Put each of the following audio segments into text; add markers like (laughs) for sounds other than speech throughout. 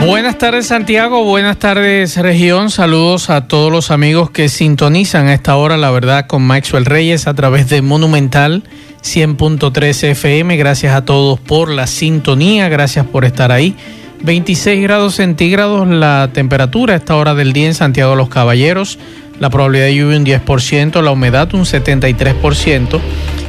Buenas tardes Santiago, buenas tardes región, saludos a todos los amigos que sintonizan a esta hora, la verdad, con Maxwell Reyes a través de Monumental 100.3 FM. Gracias a todos por la sintonía, gracias por estar ahí. 26 grados centígrados la temperatura a esta hora del día en Santiago de los Caballeros, la probabilidad de lluvia un 10%, la humedad un 73%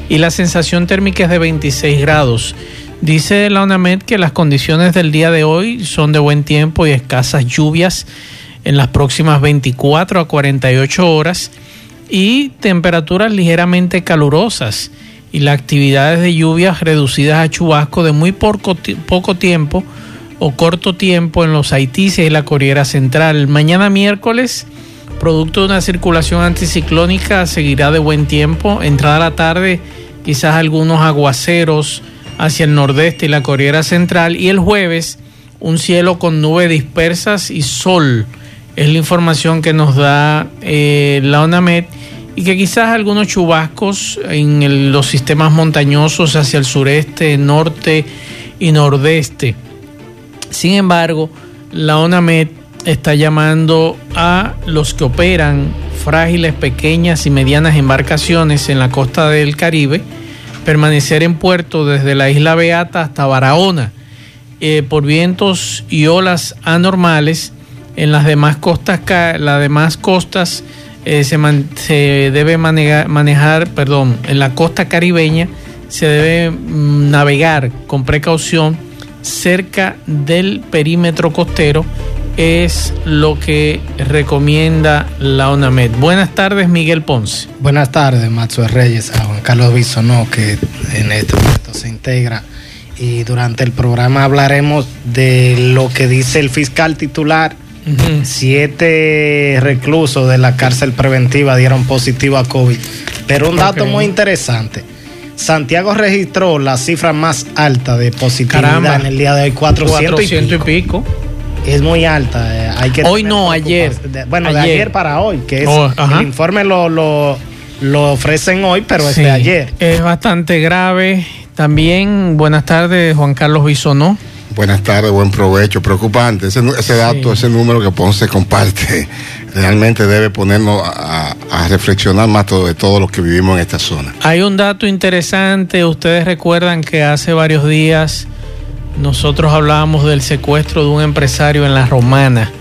y la sensación térmica es de 26 grados. Dice la UNAMED que las condiciones del día de hoy son de buen tiempo y escasas lluvias en las próximas 24 a 48 horas y temperaturas ligeramente calurosas y las actividades de lluvias reducidas a chubasco de muy poco, tiempo o corto tiempo en los Haitíes y la Corriera Central. Mañana miércoles, producto de una circulación anticiclónica, seguirá de buen tiempo. Entrada la tarde, quizás algunos aguaceros hacia el nordeste y la Corriera Central. Y el jueves, un cielo con nubes dispersas y sol. Es la información que nos da eh, la ONAMED y que quizás algunos chubascos en los sistemas montañosos hacia el sureste, norte y nordeste. Sin embargo, la ONAMED está llamando a los que operan frágiles, pequeñas y medianas embarcaciones en la costa del Caribe permanecer en puerto desde la isla Beata hasta Barahona eh, por vientos y olas anormales. En las demás costas, las demás costas eh, se, se, debe manejar, manejar, perdón, en la costa caribeña se debe mm, navegar con precaución cerca del perímetro costero es lo que recomienda la ONAMED. Buenas tardes, Miguel Ponce. Buenas tardes, Maxwell Reyes, a Juan Carlos Bisonó, que en este momento se integra. Y durante el programa hablaremos de lo que dice el fiscal titular. Uh -huh. Siete reclusos de la cárcel preventiva dieron positivo a COVID. Pero un dato okay. muy interesante. Santiago registró la cifra más alta de positividad Caramba. en el día de hoy, 400, 400 y pico. Y pico es muy alta. Eh, hay que hoy no, ayer. De, bueno, ayer. de ayer para hoy, que es oh, el informe lo, lo, lo, ofrecen hoy, pero es sí, de ayer. Es bastante grave. También, buenas tardes, Juan Carlos Bisonó. Buenas tardes, buen provecho. Preocupante ese, ese dato, sí. ese número que Ponce comparte, (laughs) realmente debe ponernos a, a reflexionar más todo, de todo lo que vivimos en esta zona. Hay un dato interesante. Ustedes recuerdan que hace varios días nosotros hablábamos del secuestro de un empresario en la Romana,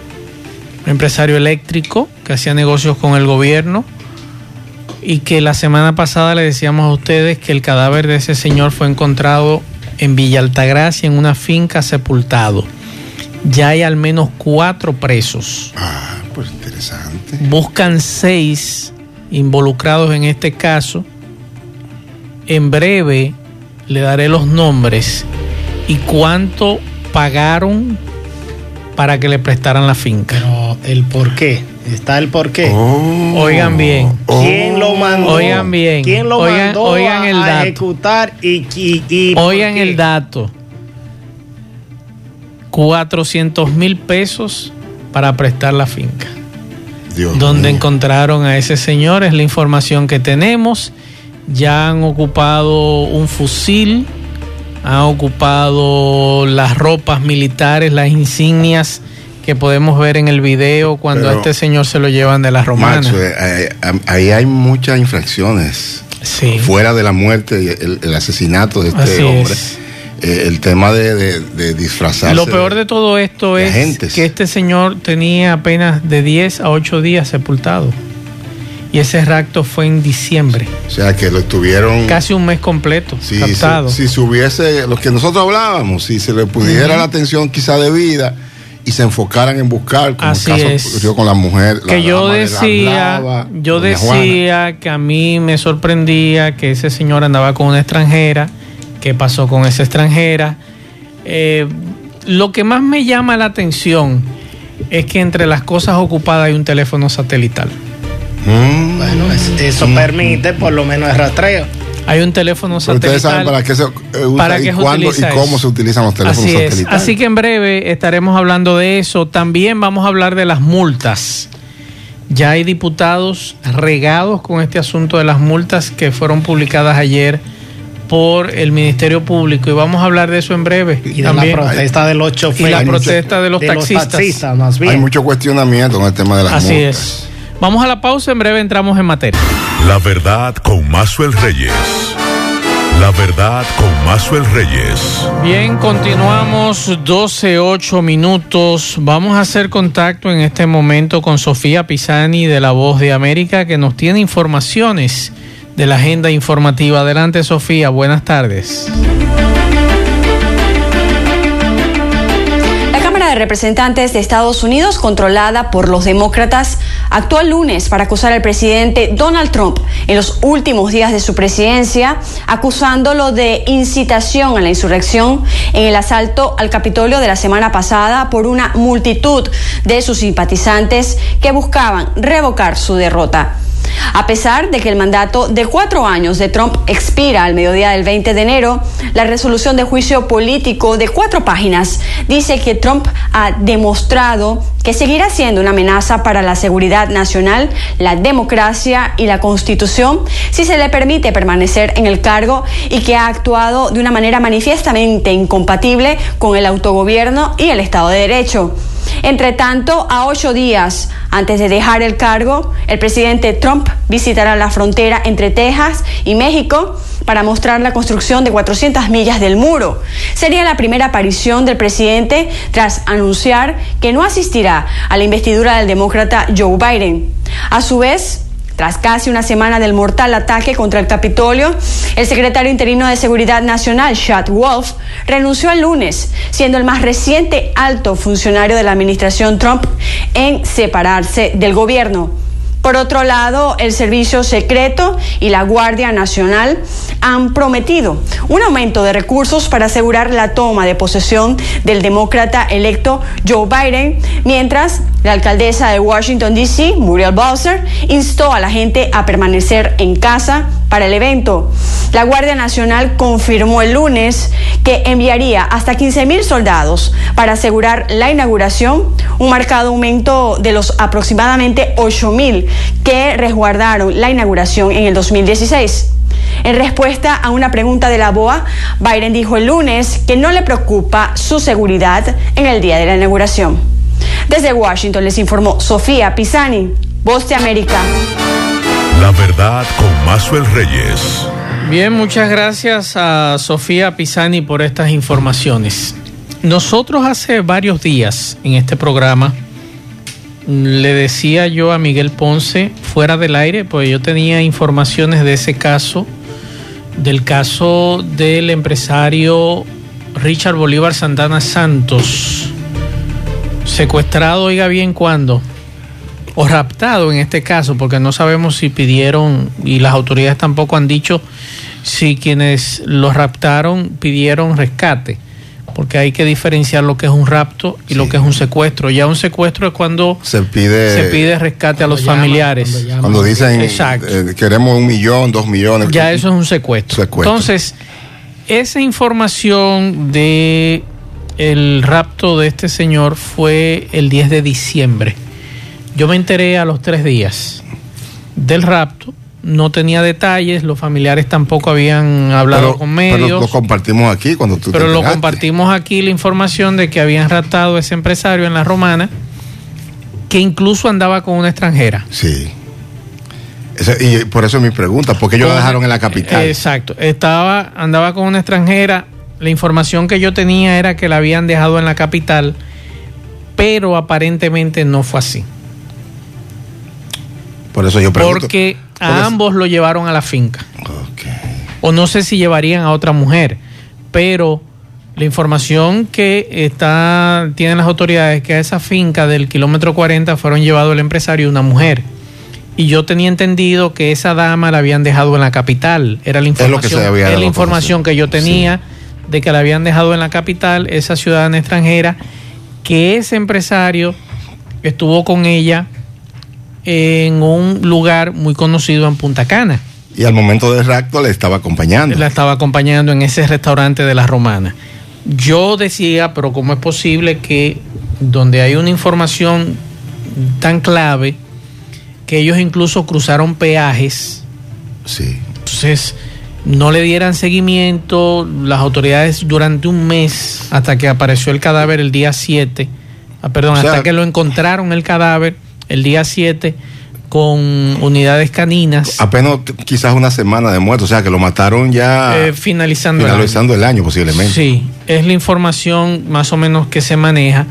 un empresario eléctrico que hacía negocios con el gobierno y que la semana pasada le decíamos a ustedes que el cadáver de ese señor fue encontrado en Villa Altagracia en una finca sepultado. Ya hay al menos cuatro presos. Ah, pues interesante. Buscan seis involucrados en este caso. En breve le daré los nombres y cuánto pagaron para que le prestaran la finca. Pero el por qué, está el por qué. Oh, oigan bien. ¿Quién lo mandó? Oigan bien. ¿Quién lo oigan, mandó oigan a, el dato. ejecutar y, y, y Oigan el dato. 400 mil pesos para prestar la finca. Dios donde mío. encontraron a ese señor, es la información que tenemos. Ya han ocupado un fusil, han ocupado las ropas militares, las insignias que podemos ver en el video cuando Pero, a este señor se lo llevan de las romanas. Macho, eh, eh, ahí hay muchas infracciones. Sí. Fuera de la muerte el, el asesinato de este Así hombre. es. Eh, el tema de, de, de disfrazarse. Lo peor de todo esto de es agentes. que este señor tenía apenas de 10 a 8 días sepultado. Y ese rapto fue en diciembre. O sea, que lo estuvieron. Casi un mes completo. Si, captado. si, si se hubiese, lo que nosotros hablábamos, si se le pudiera uh -huh. la atención quizá de vida y se enfocaran en buscar, como Así el caso es. ocurrió con la mujer. Que la, yo la decía, yo decía Juana. que a mí me sorprendía que ese señor andaba con una extranjera. ¿Qué pasó con esa extranjera? Eh, lo que más me llama la atención es que entre las cosas ocupadas hay un teléfono satelital. Mm. Bueno, eso mm. permite por lo menos el rastreo. Hay un teléfono satelital. Ustedes saben para qué se eh, usa para y qué se cuándo y cómo eso. se utilizan los teléfonos Así es. Así que en breve estaremos hablando de eso. También vamos a hablar de las multas. Ya hay diputados regados con este asunto de las multas que fueron publicadas ayer por el Ministerio Público y vamos a hablar de eso en breve. Y de También. la protesta de los choferes. Y la mucho- protesta de los taxistas. más bien. Hay mucho cuestionamiento con el tema de las Así multas. es. Vamos a la pausa, en breve entramos en materia. La verdad con Mazuel Reyes. La verdad con Mazuel Reyes. Bien, continuamos 12, 8 minutos. Vamos a hacer contacto en este momento con Sofía Pisani de La Voz de América que nos tiene informaciones de la agenda informativa. Adelante Sofía, buenas tardes. La Cámara de Representantes de Estados Unidos, controlada por los demócratas, actuó el lunes para acusar al presidente Donald Trump en los últimos días de su presidencia, acusándolo de incitación a la insurrección en el asalto al Capitolio de la semana pasada por una multitud de sus simpatizantes que buscaban revocar su derrota. A pesar de que el mandato de cuatro años de Trump expira al mediodía del 20 de enero, la resolución de juicio político de cuatro páginas dice que Trump ha demostrado que seguirá siendo una amenaza para la seguridad nacional, la democracia y la constitución si se le permite permanecer en el cargo y que ha actuado de una manera manifiestamente incompatible con el autogobierno y el Estado de Derecho. Entre tanto, a ocho días antes de dejar el cargo, el presidente Trump visitará la frontera entre Texas y México para mostrar la construcción de 400 millas del muro. Sería la primera aparición del presidente tras anunciar que no asistirá a la investidura del demócrata Joe Biden. A su vez, tras casi una semana del mortal ataque contra el Capitolio, el secretario interino de Seguridad Nacional, Chad Wolf, renunció el lunes, siendo el más reciente alto funcionario de la administración Trump en separarse del gobierno. Por otro lado, el Servicio Secreto y la Guardia Nacional han prometido un aumento de recursos para asegurar la toma de posesión del demócrata electo Joe Biden, mientras la alcaldesa de Washington, D.C., Muriel Bowser, instó a la gente a permanecer en casa para el evento. La Guardia Nacional confirmó el lunes que enviaría hasta 15 mil soldados para asegurar la inauguración, un marcado aumento de los aproximadamente 8 mil que resguardaron la inauguración en el 2016. En respuesta a una pregunta de la BOA, Biden dijo el lunes que no le preocupa su seguridad en el día de la inauguración. Desde Washington les informó Sofía Pisani, Voz de América. La verdad con Mazuel Reyes. Bien, muchas gracias a Sofía Pisani por estas informaciones. Nosotros hace varios días en este programa le decía yo a Miguel Ponce fuera del aire, pues yo tenía informaciones de ese caso, del caso del empresario Richard Bolívar Santana Santos, secuestrado, oiga bien cuándo, o raptado en este caso, porque no sabemos si pidieron, y las autoridades tampoco han dicho si quienes lo raptaron pidieron rescate, porque hay que diferenciar lo que es un rapto y lo que es un secuestro. Ya un secuestro es cuando Se pide, se pide rescate a los llaman, familiares. cuando llaman. cuando dicen eh, queremos un millón, dos millones. Ya eso es un secuestro. Secuestro. Entonces, esa información de el rapto de este señor fue el 10 de diciembre. Yo me enteré a los tres días del rapto. No tenía detalles, los familiares tampoco habían hablado pero, con pero medios. lo compartimos aquí cuando tú te Pero lo enteraste. compartimos aquí la información de que habían raptado a ese empresario en la romana, que incluso andaba con una extranjera. Sí. Y por eso es mi pregunta, porque ellos lo Con- dejaron en la capital. Exacto. Estaba, andaba con una extranjera. La información que yo tenía era que la habían dejado en la capital, pero aparentemente no fue así. Por eso yo pregunto. Porque Por a ambos lo llevaron a la finca. O no sé si llevarían a otra mujer, pero la información que está tienen las autoridades es que a esa finca del kilómetro 40 fueron llevados el empresario y una mujer. Y yo tenía entendido que esa dama la habían dejado en la capital. Era la lo que información, se había es dado la a información que yo tenía de que la habían dejado en la capital, esa ciudadana extranjera, que ese empresario estuvo con ella en un lugar muy conocido en Punta Cana. Y al momento del rapto le estaba acompañando. La estaba acompañando en ese restaurante de la Romana. Yo decía, pero ¿cómo es posible que donde hay una información tan clave que ellos incluso cruzaron peajes? Sí. Entonces, no le dieran seguimiento las autoridades durante un mes hasta que apareció el cadáver el día 7, ah, perdón, O sea- hasta que lo encontraron el cadáver el día 7 con unidades caninas Apenas quizás una semana de muerto, o sea que lo mataron ya eh, finalizando el año. finalizando el año posiblemente. Sí, es la información más o menos que se maneja,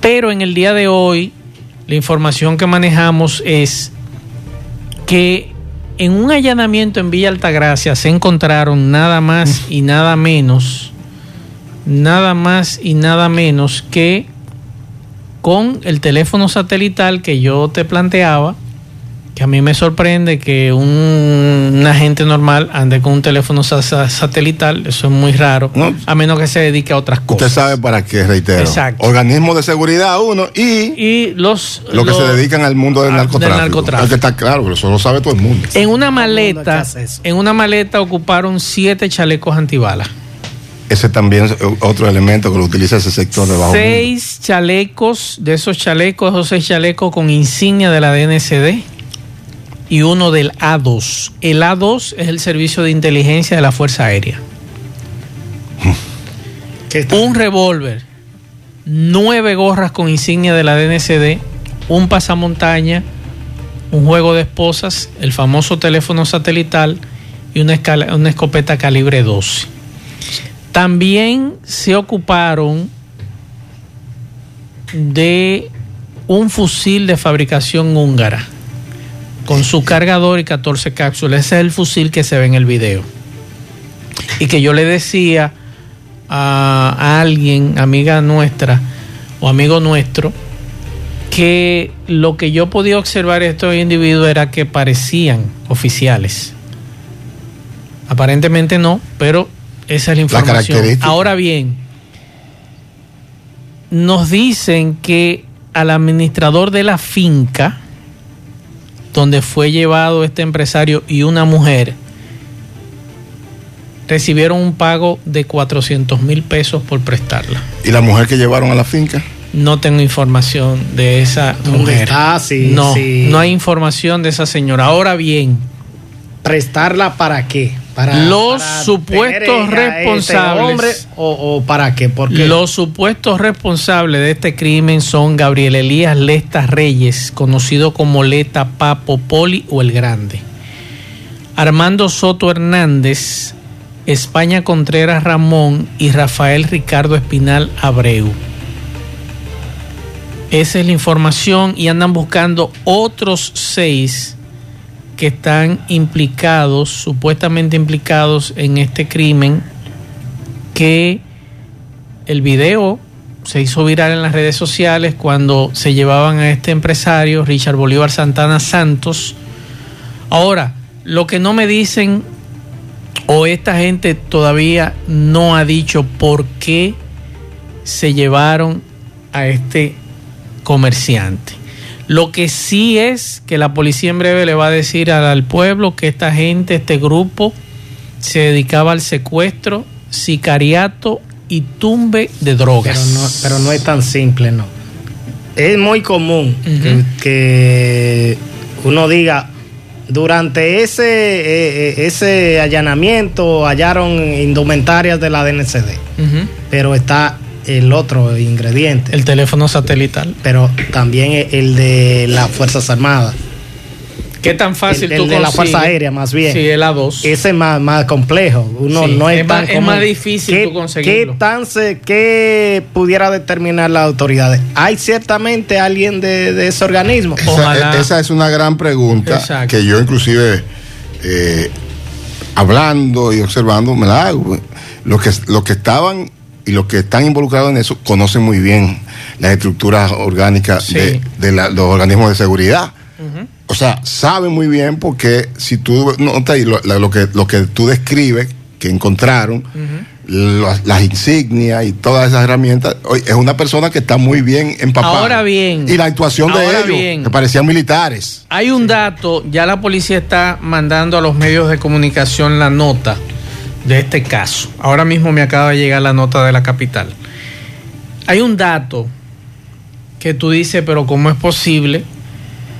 pero en el día de hoy la información que manejamos es que en un allanamiento en Villa Altagracia se encontraron nada más y nada menos, nada más y nada menos que con el teléfono satelital que yo te planteaba, que a mí me sorprende que un, un agente normal ande con un teléfono sa- sa- satelital, eso es muy raro, No. a menos que se dedique a otras Usted cosas. sabe para qué, reitero. Exacto. Organismo de seguridad uno y Y los... lo que los- se dedican al mundo del narcotráfico. del narcotráfico. Es que está claro, pero eso lo sabe todo el mundo. En una maleta, en una maleta ocuparon siete chalecos antibalas. Ese también es otro elemento que lo utiliza ese sector de bajo mundo. Seis chalecos, de esos chalecos, esos seis chalecos con insignia de la DNCD y uno del A2. El A2 es el servicio de inteligencia de la Fuerza Aérea. (laughs) Un revólver, nueve gorras con insignia de la DNCD, un pasamontaña, un juego de esposas, el famoso teléfono satelital y una, escala- una escopeta calibre 12. También se ocuparon de un fusil de fabricación húngara con su cargador y 14 cápsulas. Ese es el fusil que se ve en el video. Y que yo le decía a, alguien, amiga nuestra o amigo nuestro, que lo que yo podía observar de estos individuos era que parecían oficiales. Aparentemente no, pero esa es la información. característica. Ahora bien, nos dicen que al administrador de la finca, donde fue llevado este empresario y una mujer, recibieron un pago de 400 mil pesos por prestarla. ¿Y la mujer que llevaron a la finca? No tengo información de esa ¿Dónde mujer. está? Sí, no, sí. no hay información de esa señora. Ahora bien, ¿Prestarla para qué? Para, Los para supuestos este responsables. o para qué? Porque los supuestos responsables de este crimen son Gabriel Elías Lesta Reyes, conocido como Leta Papo Poli o el Grande. Armando Soto Hernández, España Contreras Ramón y Rafael Ricardo Espinal Abreu. Esa es la información y andan buscando otros seis que están implicados, supuestamente implicados en este crimen, que el video se hizo viral en las redes sociales cuando se llevaban a este empresario, Richard Bolívar Santana Santos. Ahora, lo que no me dicen, o esta gente todavía no ha dicho por qué se llevaron a este comerciante. Lo que sí es que la policía en breve le va a decir al, pueblo que esta gente, este grupo, se dedicaba al secuestro, sicariato y tumbe de drogas. Pero no, pero no es tan simple, no. Es muy común que, uno diga, durante ese, eh, eh, ese allanamiento hallaron indumentarias de la DNCD, pero está el otro ingrediente, El teléfono satelital. pero también el de las Fuerzas Armadas, ¿Qué tan fácil el, el tú de la? Fuerza Aérea más bien. Sí, el A2. Ese es más, más complejo. Uno Sí, no es, es tan más- es más difícil ¿Qué, tú conseguirlo. ¿Qué tan se, qué pudiera determinar las autoridades? ¿Hay ciertamente alguien de, de ese organismo? Esa, Ojalá. esa es una gran pregunta Exacto. que yo inclusive eh, hablando y observando me la hago. Los que, los que estaban y los que están involucrados en eso conocen muy bien las estructuras orgánicas Sí. de, de la- los organismos de seguridad. O sea, saben muy bien porque si tú notas lo, lo que, lo que tú describes que encontraron, las, las insignias y todas esas herramientas. Es una persona que está muy bien empapada. Ahora bien. Y la actuación de ellos, bien. que parecían militares. Hay un dato, ya la policía está mandando a los medios de comunicación la nota de este caso. Ahora mismo me acaba de llegar la nota de la capital. Hay un dato que tú dices, pero ¿cómo es posible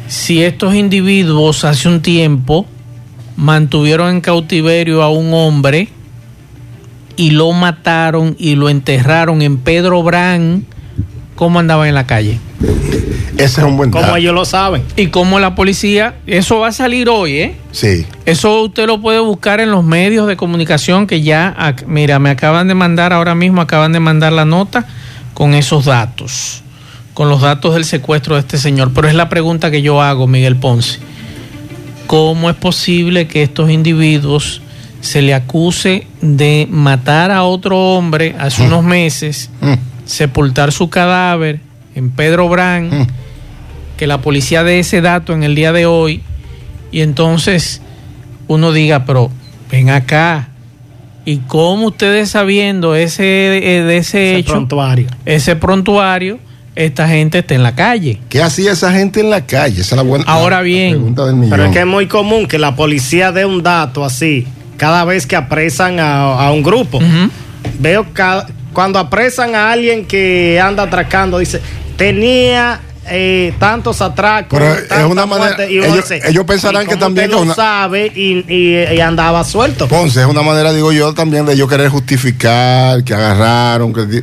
si estos individuos hace un tiempo mantuvieron en cautiverio a un hombre y lo mataron y lo enterraron en Pedro Brán? ¿Cómo andaba en la calle? Ese es un buen Como ellos lo saben. Y como la policía, eso va a salir hoy, ¿eh? Sí. Eso usted lo puede buscar en los medios de comunicación que ya, mira, me acaban de mandar ahora mismo, acaban de mandar la nota con esos datos, con los datos del secuestro de este señor. Pero es la pregunta que yo hago, Miguel Ponce. ¿Cómo es posible que estos individuos se le acuse de matar a otro hombre hace Mm. unos meses, Mm. sepultar su cadáver en Pedro Brán? Mm. que la policía dé ese dato en el día de hoy y entonces uno diga, pero ven acá, ¿y cómo ustedes sabiendo ese, eh, de ese, Ese hecho, prontuario. ese prontuario, esta gente está en la calle? ¿Qué hacía esa gente en la calle? Esa es la buena Ahora la- la bien, pregunta del millón. Pero es que es muy común que la policía dé un dato así cada vez que apresan a, a un grupo. Veo ca- cuando apresan a alguien que anda atracando, dice, tenía eh, tantos atracos. Pero es una manera- muertes", y uno ellos- ellos pensarán "¿Y que también que una- sabe y, y- y andaba suelto. Ponce es una manera, digo yo, también de yo querer justificar que agarraron, que,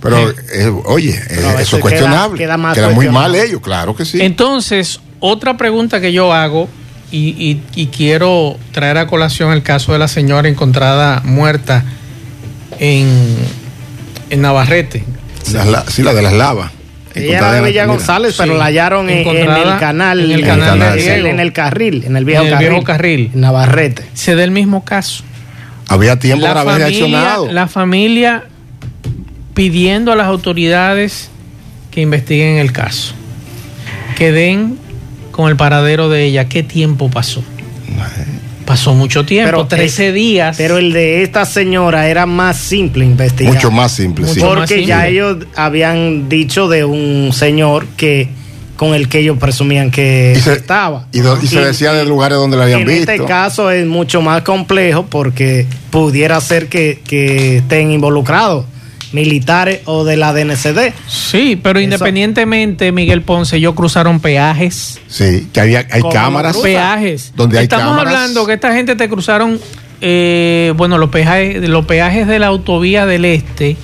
pero eh, oye, eh, Pero veces eso es cuestionable. queda- muy mal ellos, claro que sí. Entonces, otra pregunta que yo hago, y, y- y quiero traer a colación el caso de la señora encontrada muerta en, en Navarrete. La- sí, la de las lavas. Ella era de Villa. González, pero Sí. la hallaron en, el canal, en el en, canal de en- Diego. en el carril, en el viejo En el carril. viejo carril. en Navarrete. Se da el mismo caso. Había tiempo la para haber familia, reaccionado. la familia pidiendo a las autoridades que investiguen el caso, que den con el paradero de ella. ¿Qué tiempo pasó? Pasó mucho tiempo, Pero, 13 eh, días. Pero el de esta señora era más simple investigar. Mucho más simple, sí. Mucho Porque simple. ya ellos habían dicho de un señor que con el que ellos presumían que Y se, estaba. y do- y se decía de lugares donde la habían en visto. este caso es mucho más complejo porque pudiera ser que, que estén involucrados militares o de la DNCD. Sí, pero Eso- independientemente, Miguel Ponce, ellos cruzaron peajes. Sí, que había, hay ¿Cómo cámaras. Peajes. Donde hay Estamos cámaras. hablando que esta gente te cruzaron, eh, bueno, los peajes, los peajes de la autovía del este,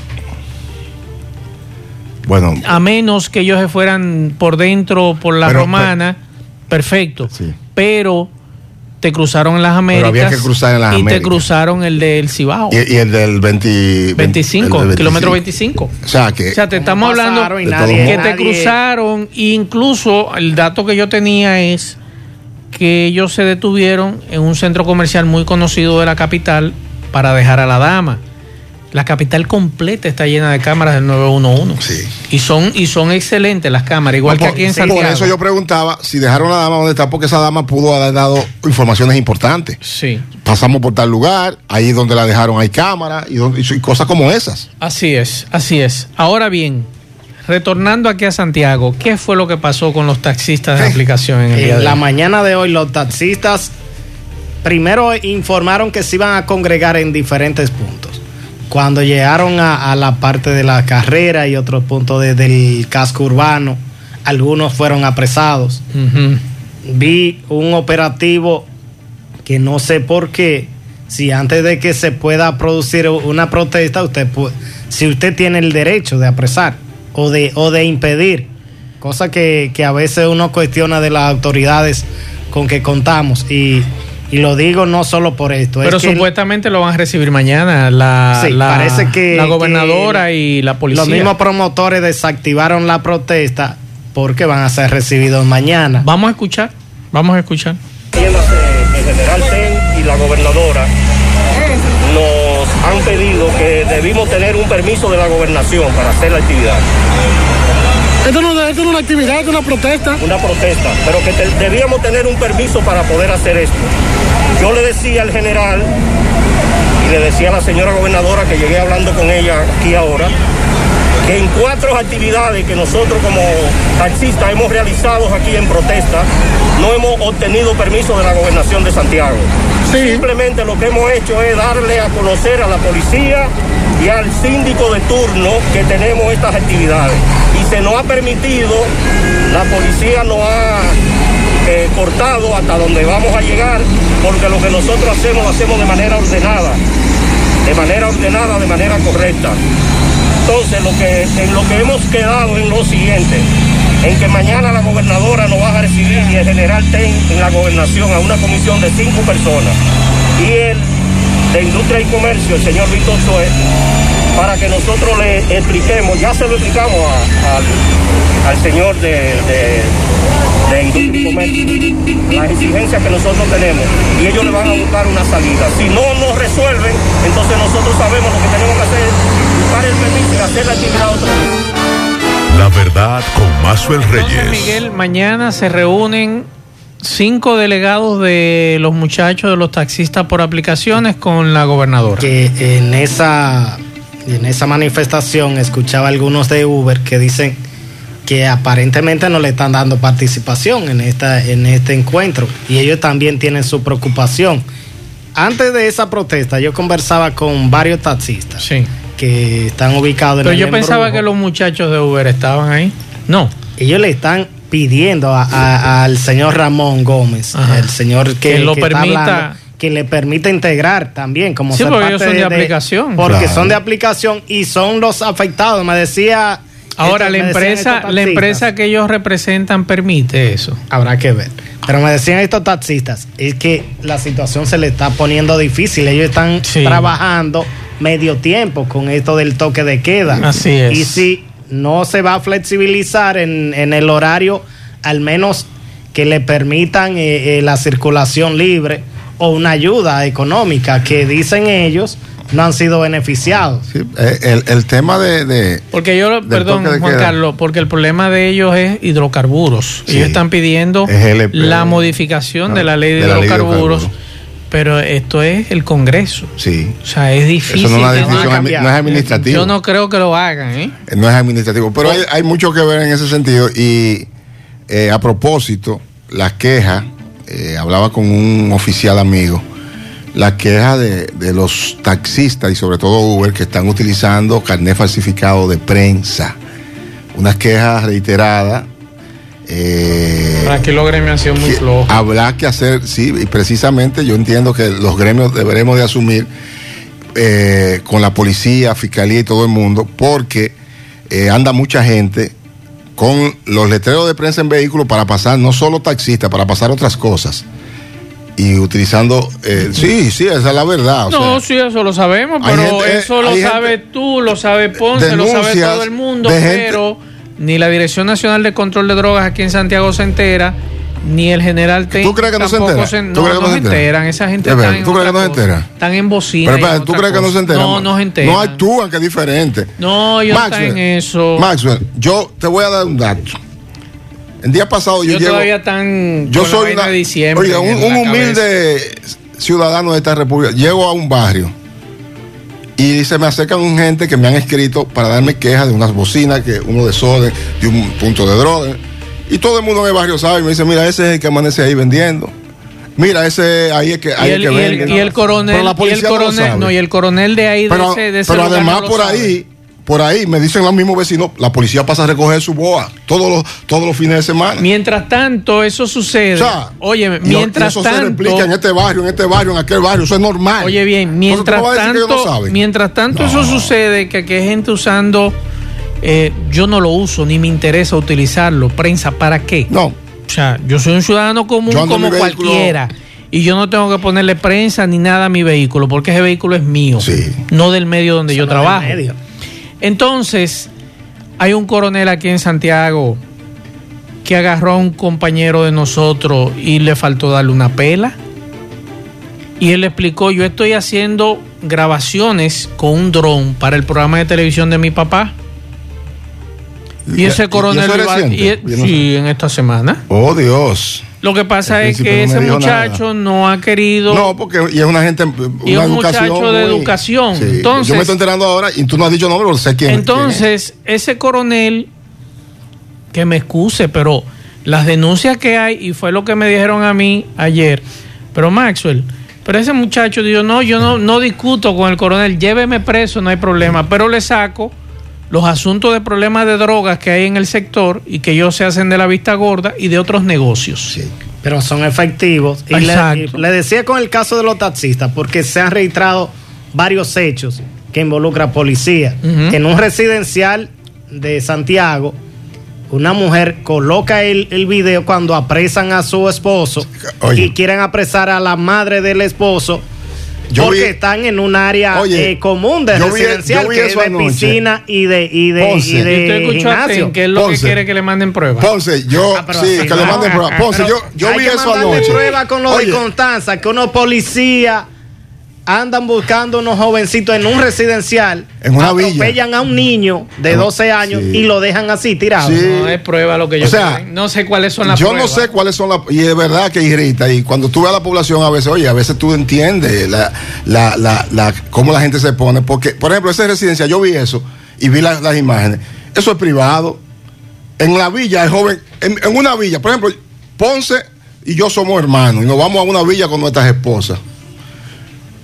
Bueno, a menos que ellos se fueran por dentro, por la Pero- romana, perfecto. Sí. Pero te cruzaron en las Américas. había que cruzar en las y Américas. te cruzaron el del Cibao. y, y el del 20, 25, el del kilómetro 25. O sea, que O sea, te ¿Cómo estamos hablando nadie- que te cruzaron, e incluso el dato que yo tenía es que ellos se detuvieron en un centro comercial muy conocido de la capital para dejar a la dama. La capital completa está llena de cámaras del 911. Sí. Y son y son excelentes las cámaras, igual No, que por, aquí en sí, Santiago. por eso yo preguntaba si dejaron a la dama donde está, porque esa dama pudo haber dado informaciones importantes. Sí, Pasamos por tal lugar, ahí donde la dejaron hay cámaras y, donde- y cosas como esas. así es, así es. Ahora bien, retornando aquí a Santiago, ¿qué fue lo que pasó con los taxistas de aplicación en el día En de la hoy? mañana de hoy los taxistas primero informaron que se iban a congregar en diferentes puntos. Cuando llegaron a, a la parte de la carrera y otros puntos de- del casco urbano, algunos fueron apresados. Vi un operativo que no sé por qué, si antes de que se pueda producir una protesta, usted pu- si usted tiene el derecho de apresar o de, o de impedir, cosa que, que a veces uno cuestiona de las autoridades con que contamos. Y, y lo digo no solo por esto. Pero es que supuestamente lo van a recibir mañana la, Sí, la, parece que- la gobernadora que y la policía. los mismos promotores desactivaron la protesta porque van a ser recibidos mañana. Vamos a escuchar, vamos a escuchar. Entiéndase, el general Ten y la gobernadora nos han pedido que debimos tener un permiso de la gobernación para hacer la actividad, Esto no, una actividad, una protesta. una protesta, pero que te- debíamos tener un permiso para poder hacer esto. Yo le decía al general y le decía a la señora gobernadora que llegué hablando con ella aquí ahora, que en cuatro actividades que nosotros como taxistas hemos realizado aquí en protesta, no hemos obtenido permiso de la gobernación de Santiago. Simplemente lo que hemos hecho es darle a conocer a la policía y al síndico de turno que tenemos estas actividades. Se nos ha permitido, la policía nos ha eh, cortado hasta donde vamos a llegar, porque lo que nosotros hacemos lo hacemos de manera ordenada, de manera ordenada, de manera correcta. Entonces, lo que, en lo que hemos quedado en lo siguiente, en que mañana la gobernadora nos va a recibir y el general TEN en la gobernación a una comisión de cinco personas y el de Industria y Comercio, el señor Víctor Soe, para que nosotros le expliquemos, ya se lo explicamos al señor de, de, de Industria y Comercio, las exigencias que nosotros tenemos y ellos le van a buscar una salida. Si no nos resuelven, entonces nosotros sabemos lo que tenemos que hacer, buscar el permiso y hacer la actividad otra vez. La verdad con Mazuel Entonces, Reyes. Miguel, mañana se reúnen cinco delegados de los muchachos de los taxistas por aplicaciones con la gobernadora. que en esa en esa manifestación escuchaba algunos de Uber que dicen que aparentemente no le están dando participación en esta en este encuentro y ellos también tienen su preocupación. Antes de esa protesta yo conversaba con varios taxistas Sí. que están ubicados en Pero el yo pensaba que los muchachos de Uber estaban ahí. No. ellos le están pidiendo a- a- al señor Ramón Gómez, Ajá. el señor que, Que lo que está permita- hablando, que le permita integrar también como Sí, ser porque parte ellos son de aplicación. porque Claro. son de aplicación y son los afectados me decía Ahora, estos- la empresa, la empresa que ellos representan permite eso. habrá que ver pero me decían estos taxistas es que la situación se le está poniendo difícil ellos están Sí. trabajando medio tiempo con esto del toque de queda Así es. y si no se va a flexibilizar en, en el horario al menos que le permitan eh, eh, la circulación libre o una ayuda económica que dicen ellos no han sido beneficiados Sí, eh, el, el tema de, de- Porque yo, perdón, Juan queda. Carlos, porque el problema de ellos es hidrocarburos. Sí. Ellos están pidiendo Es la modificación de la ley de, De la ley de hidrocarburos, pero esto es el Congreso. sí, O sea, es difícil. eso no es una decisión, admi- cambiar. no es administrativa. Yo no creo que lo hagan, ¿eh? Eh, No es administrativo, pero hay, hay mucho que ver en ese sentido. Y eh, a propósito, las quejas, eh, hablaba con un oficial amigo, la queja de, de los taxistas y sobre todo Uber que están utilizando carnet falsificado de prensa. Unas quejas reiteradas. eh, Aquí los gremios han sido muy flojos. Habrá que hacer, sí, y precisamente yo entiendo que los gremios deberemos de asumir eh, con la policía, fiscalía y todo el mundo, porque eh, anda mucha gente con los letreros de prensa en vehículos para pasar, no solo taxistas, para pasar otras cosas. Y utilizando, eh, sí, sí, esa es la verdad. o no, sea, sí, eso lo sabemos, pero gente- eso lo hay sabe gente- tú, lo sabe Ponce, lo sabe todo el mundo, gente- pero ni la Dirección Nacional de Control de Drogas aquí en Santiago se entera, ni el general Ten ¿Tú crees que no se entera? no, ¿Tú crees que no no se se entera? enteran, esa gente Es está en ¿tú crees que no se cosa. entera? Están en bocina. pero espera, ¿tú crees que no se enteran? No, no se enteran. No actúan, que es diferente. No, ellos están en eso. Maxwell, yo te voy a dar un dato. El día pasado yo, yo llego. todavía tan Yo soy una, de diciembre. oiga, un, humilde ciudadano de esta república. Llego a un barrio y se me acercan un gente que me han escrito para darme quejas de unas bocinas, que uno desorden, de un punto de droga. Y todo el mundo en el barrio sabe y me dice, mira, ese es el que amanece ahí vendiendo. Mira, ese ahí es que, ahí es el, que y el- vende. y el coronel, Pero la y el policía no lo coronel, sabe. no, y el coronel de ahí, de pero, ese, de ese pero lugar, además no por sabe. ahí, por ahí me dicen los mismos vecinos, la policía pasa a recoger su boa todos los, todos los fines de semana. Mientras tanto, eso sucede. O sea, oye, mientras y eso se replica en este barrio, en este barrio, en aquel barrio, eso es normal. Oye bien, Entonces, mientras ¿tú me vas a decir que ellos tanto, no mientras tanto No. eso sucede, que aquí hay gente usando, eh, yo no lo uso, ni me interesa utilizarlo. Prensa, ¿para qué? No, O sea, yo soy un ciudadano común como vehículo- cualquiera. Y yo no tengo que ponerle prensa ni nada a mi vehículo, porque ese vehículo es mío, Sí. no del medio donde yo no trabajo. Entonces, hay un coronel aquí en Santiago que agarró a un compañero de nosotros y le faltó darle una pela. Y él le explicó, yo estoy haciendo grabaciones con un dron para el programa de televisión de mi papá. Y ese coronel... es y- no sí, en esta semana. Oh, Dios. Lo que pasa es que no ese muchacho nada. no ha querido. No, porque y es una gente. Y una un muchacho de muy- educación. Sí, Entonces- yo me estoy enterando ahora y tú no has dicho nombre, pero sé quién. Entonces, ese coronel, que me excuse, pero las denuncias que hay, y fue lo que me dijeron a mí ayer, pero Maxwell, pero ese muchacho dijo, no, yo no, no discuto con el coronel, lléveme preso, no hay problema, pero le saco los asuntos de problemas de drogas que hay en el sector y que ellos se hacen de la vista gorda y de otros negocios. Sí. pero son efectivos. Y le, Exacto. y le decía con el caso de los taxistas, porque se han registrado varios hechos que involucran policía. En un residencial de Santiago, una mujer coloca el, el video cuando apresan a su esposo Oye. y quieren apresar a la madre del esposo. Yo porque vi- están en un área Oye, eh, común de residencial vi que es de anoche. piscina y de, y de, Ponce. y Y de a gimnasio. Que es lo Ponce. que quiere que le manden pruebas. Ponce, yo. Ah, pero sí, que le no. manden prueba. Ponce, Pero yo, yo hay vi que eso mandarle anoche. prueba con lo Oye, de Constanza, que unos policías andan buscando unos jovencitos en un residencial, En una villa. atropellan a un niño de Ah, 12 años sí. y lo dejan así tirado. Sí. No es prueba lo que O yo sea, No sé cuáles son las yo pruebas. no sé cuáles son las. Y es verdad que irrita. Y cuando tú ves a la población, a veces, oye, a veces tú entiendes la, la, la, la- cómo la gente se pone. Porque, por ejemplo, esa residencia, yo vi eso y vi las, las imágenes. Eso es privado. En la villa, el joven. En, en una villa, por ejemplo, Ponce y yo somos hermanos y nos vamos a una villa con nuestras esposas.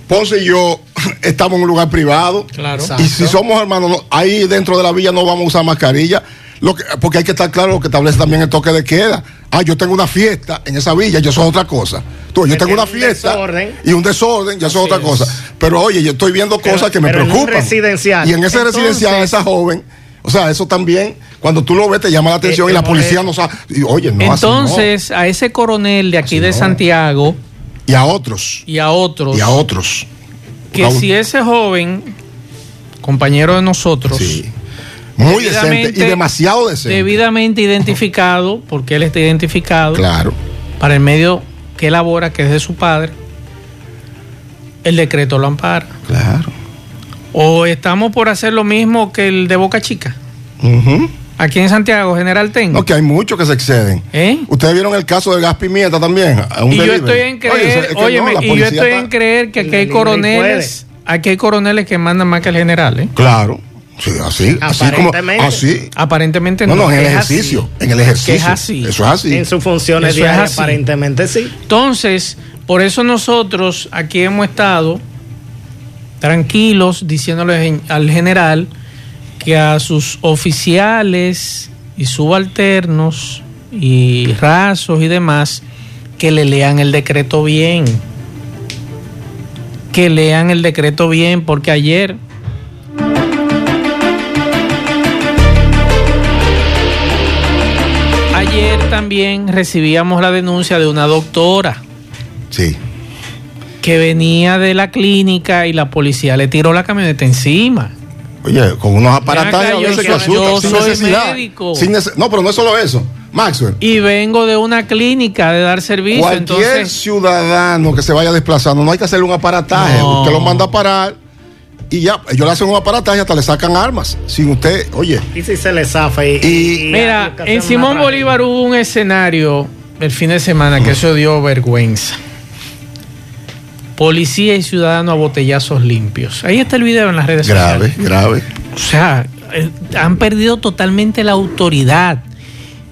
Ponce y yo (laughs) estamos en un lugar privado. Claro. Exacto. Y si somos hermanos, no- ahí dentro de la villa no vamos a usar mascarilla. Lo que, porque hay que estar claro lo que establece también el toque de queda. Ah, yo tengo una fiesta en esa villa, yo soy otra cosa. Tú, yo tengo una un fiesta desorden. y un desorden, ya soy Así otra es. cosa. Pero oye, yo estoy viendo Pero- cosas que me pero en un preocupan. residencial. Y en ese Entonces- residencial, esa joven, o sea, eso también, cuando tú lo ves, te llama la atención Eh, y la eh, policía eh. no sabe. y, oye, no así no. Entonces, a ese coronel de aquí Así de no. Santiago Y a otros. y a otros, Y a otros. que si ese joven, compañero de nosotros, Sí. Muy decente y demasiado decente. debidamente identificado, porque él está identificado Claro. para el medio que elabora, que es de su padre, el decreto lo ampara. Claro. O estamos por hacer lo mismo que el de Boca Chica, Ujú. Aquí en Santiago, General Ten. No, que hay muchos que se exceden. ¿Eh? Ustedes vieron el caso del gas pimienta también. un Y yo estoy en Oye, creer, es que no, óyeme, la y yo estoy está- en creer que aquí hay coroneles, aquí hay coroneles que mandan más que el general, ¿eh? Claro. Sí, así. Así como. Aparentemente. Así. Aparentemente No, no, en el es así. ejercicio. En el ejercicio. Es así. Eso es así. En sus funciones Eso es diarias, así. aparentemente sí. Entonces, por eso nosotros aquí hemos estado tranquilos diciéndole al general que a sus oficiales y subalternos y rasos y demás que le lean el decreto bien. Que lean el decreto bien, porque ayer ayer también recibíamos la denuncia de una doctora Sí. que venía de la clínica y la policía le tiró la camioneta encima. Oye, con unos aparatos a yo veces que soy- asustan, yo sin soy necesidad. médico. Sin nece- no, pero no es solo eso. Maxwell. Y vengo de una clínica de dar servicio. Cualquier entonces, ciudadano que se vaya desplazando, no hay que hacerle un aparataje. No. Usted lo manda a parar y ya, ellos le hacen un aparataje hasta le sacan armas. Sin usted, oye, Y si se le zafa y. Y- mira, en Simón. Bolívar hubo un escenario el fin de semana que eso dio vergüenza. Policía y ciudadano a botellazos limpios. Ahí está el video en las redes grave, sociales. grave. O sea, eh, han perdido totalmente la autoridad.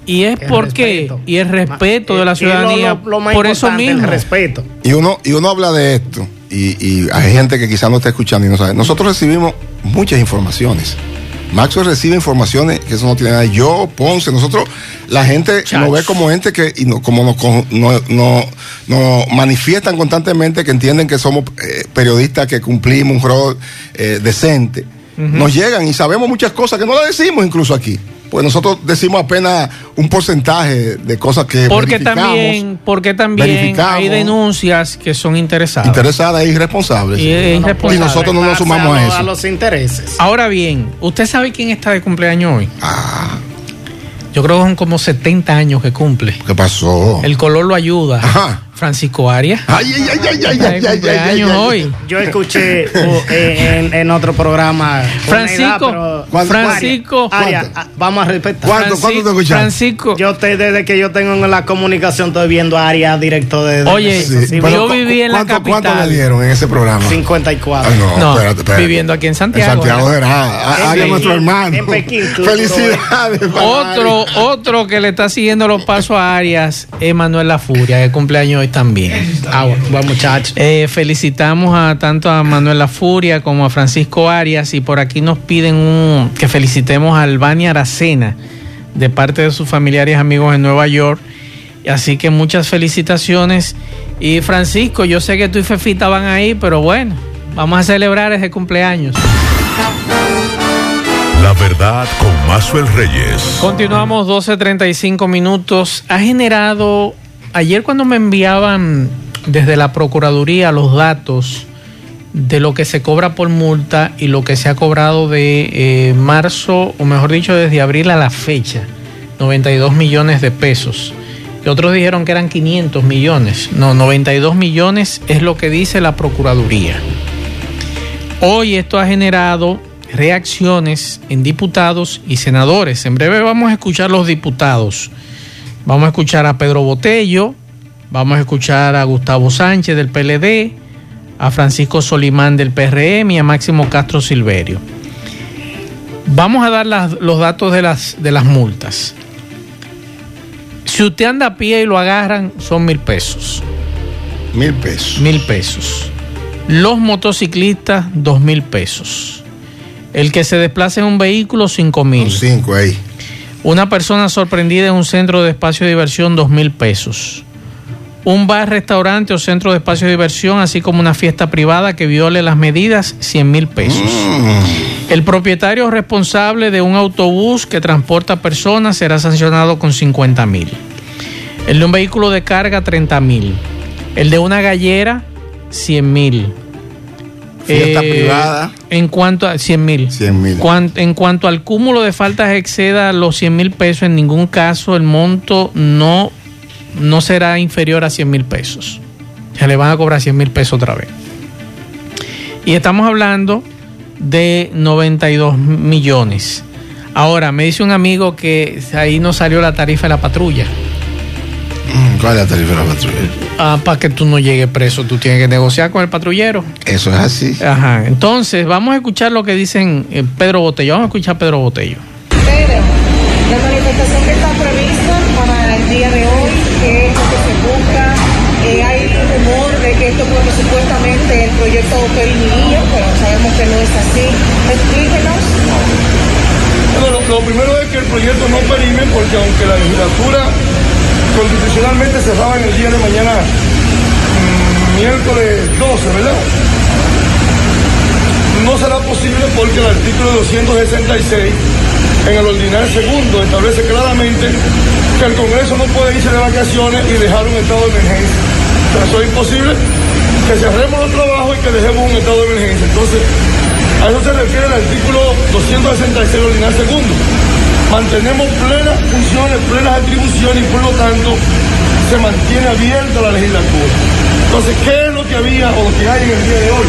Y es El porque, respeto. y el respeto de la lo- ciudadanía, lo- lo más por eso el mismo. respeto. Y uno, y uno habla de esto, y, y hay gente que quizás no está escuchando y no sabe. Nosotros recibimos muchas informaciones. Maxwell recibe informaciones que eso no tiene nada. Yo, Ponce, nosotros, la gente Chach. nos ve como gente que, y no, como nos, no- no- nos manifiestan constantemente que entienden que somos eh, periodistas que cumplimos un rol eh, decente. Nos llegan y sabemos muchas cosas que no las decimos incluso aquí. Pues nosotros decimos apenas un porcentaje de cosas que Porque verificamos, también, porque también hay denuncias que son interesadas. interesadas e irresponsables. Y es No irresponsable. Y nosotros no nos sumamos a lo- eso. A los intereses. Ahora bien, ¿usted sabe quién está de cumpleaños hoy? Ah, Yo creo que son como 70 años que cumple. ¿qué pasó? El color lo ayuda. Ajá. Francisco Arias. Ay, ay, ay, ay, ay, ay, ay, ay hoy. Yo escuché uh, en, otro programa. Francisco. Francisco. Arias, ah, vamos a respetar. ¿Cuánto, Francisco, te escuchaste? Francisco. Yo desde que yo tengo en la comunicación estoy viendo a Arias directo de. Oye, sí, yo viví en la capital. ¿Cuánto le dieron en ese programa? 54. Ay, no, no espérate, espérate. Viviendo aquí en Santiago. En Santiago de nada. Arias, nuestro hermano. En Pekín. Felicidades. Otro, otro que le está siguiendo los pasos a Arias, Emanuel La Furia, que cumpleaños hoy también. Ah, bueno, buen muchacho. Eh, felicitamos a tanto a Manuel La Furia como a Francisco Arias y por aquí nos piden un, que felicitemos a Albania Aracena de parte de sus familiares y amigos en Nueva York. Así que muchas felicitaciones. Y Francisco, yo sé que tú y Fefita van ahí, pero bueno, vamos a celebrar ese cumpleaños. La verdad con Mazuel Reyes. Continuamos 12.35 minutos. Ha generado, ayer cuando me enviaban desde la Procuraduría los datos de lo que se cobra por multa y lo que se ha cobrado de eh, marzo, o mejor dicho, desde abril a la fecha, 92 millones de pesos. Y otros dijeron que eran 500 millones. No, 92 millones es lo que dice la Procuraduría. Hoy esto ha generado reacciones en diputados y senadores. En breve vamos a escuchar los diputados. Vamos a escuchar a Pedro Botello, vamos a escuchar a Gustavo Sánchez del PLD, a Francisco Solimán del PRM y a Máximo Castro Silverio. Vamos a dar las- los datos de las, de las multas. Si usted anda a pie y lo agarran, son mil pesos. Mil pesos. Mil pesos. Los motociclistas, dos mil pesos. El que se desplace en un vehículo, cinco Un mil. cinco ahí. Una persona sorprendida en un centro de espacio de diversión, dos mil pesos. Un bar, restaurante o centro de espacio de diversión, así como una fiesta privada que viole las medidas, cien mil pesos. Mm. El propietario responsable de un autobús que transporta personas será sancionado con 50 mil. El de un vehículo de carga, 30 mil. El de una gallera, 100 mil. Fiesta privada. En cuanto a 100 mil. 100 mil. Cuan- en cuanto al cúmulo de faltas exceda los 100 mil pesos, en ningún caso el monto no, no será inferior a 100 mil pesos. Se le van a cobrar 100 mil pesos otra vez. Y estamos hablando de 92 millones. Ahora, me dice un amigo que ahí no salió la tarifa de la patrulla. Mm, ¿Cuál es la tarifa de? Ah, para que tú no llegues preso, tú tienes que negociar con el patrullero. Eso es así. Ajá, entonces vamos a escuchar lo que dicen eh, Pedro Botello. Vamos a escuchar a Pedro Botello. Pedro, la manifestación que está prevista para el día de hoy, ¿qué es lo que se busca? Eh, hay rumor de que esto porque supuestamente el proyecto Pelinillo, pero sabemos que no es así. Explíquenos. Bueno, lo primero es que el proyecto no perime porque aunque la legislatura constitucionalmente cerraba en el día de mañana, mm, miércoles 12, ¿verdad? No será posible porque el artículo 266 en el ordinario segundo establece claramente que el Congreso no puede irse de vacaciones y dejar un estado de emergencia. O eso es imposible que cerremos los trabajos y que dejemos un estado de emergencia. Entonces, a eso se refiere el artículo 266 del ordinario segundo. Mantenemos plenas funciones, plenas atribuciones y por lo tanto se mantiene abierta la legislatura. Entonces, ¿qué es lo que había o lo que hay en el día de hoy?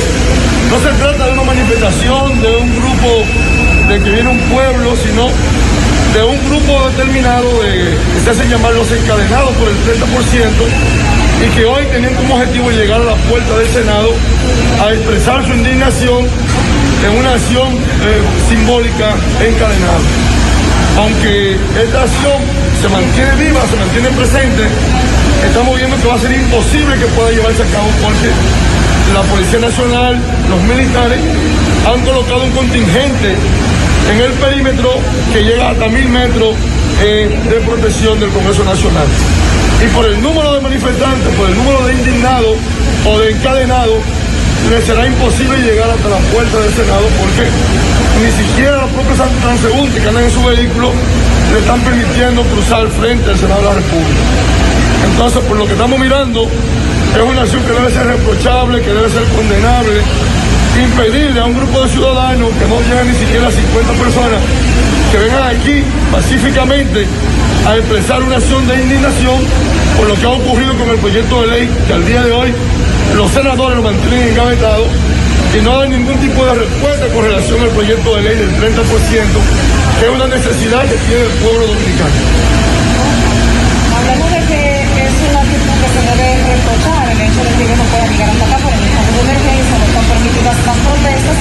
No se trata de una manifestación de un grupo de que viene un pueblo, sino de un grupo determinado de, que se hacen llamar los encadenados por el 30% y que hoy tenían como objetivo llegar a la puerta del Senado a expresar su indignación en una acción eh, simbólica encadenada. Aunque esta acción se mantiene viva, se mantiene presente, estamos viendo que va a ser imposible que pueda llevarse a cabo porque la Policía Nacional, los militares, han colocado un contingente en el perímetro que llega hasta mil metros eh, de protección del Congreso Nacional. Y por el número de manifestantes, por el número de indignados o de encadenados, le será imposible llegar hasta la puerta del Senado porque ni siquiera los propios transeúntes que andan en su vehículo le están permitiendo cruzar frente al Senado de la República. Entonces, por lo que estamos mirando, es una acción que debe ser reprochable, que debe ser condenable, impedirle a un grupo de ciudadanos que no llegan ni siquiera a 50 personas, que vengan aquí pacíficamente a expresar una acción de indignación por lo que ha ocurrido con el proyecto de ley que al día de hoy los senadores lo mantienen engavetado y no hay ningún tipo de respuesta con relación al proyecto de ley del 30%, que es una necesidad que tiene el pueblo dominicano. Hablamos de que es una actitud que se debe reprochar el hecho de que no puedan llegar hasta acá por el estado de emergencia, no están permitidas las protestas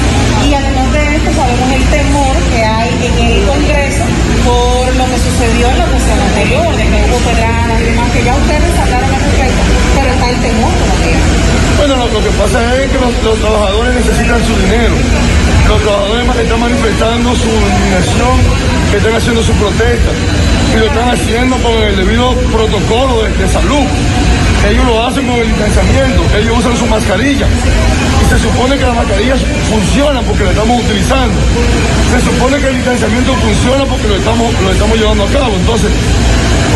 y además de esto sabemos el temor que hay en el Congreso por lo que sucedió en la cuestión anterior, de que hubo pedradas y demás, que ya ustedes hablaron al respecto, pero está el temor todavía. Bueno, lo, que pasa es que los, trabajadores necesitan su dinero. Los trabajadores están manifestando su indignación, que están haciendo su protesta y lo están haciendo con el debido protocolo de, salud. Ellos lo hacen con el distanciamiento, ellos usan su mascarilla. Y se supone que las mascarillas funcionan porque lo estamos utilizando. Se supone que el distanciamiento funciona porque lo estamos, lo estamos llevando a cabo. Entonces,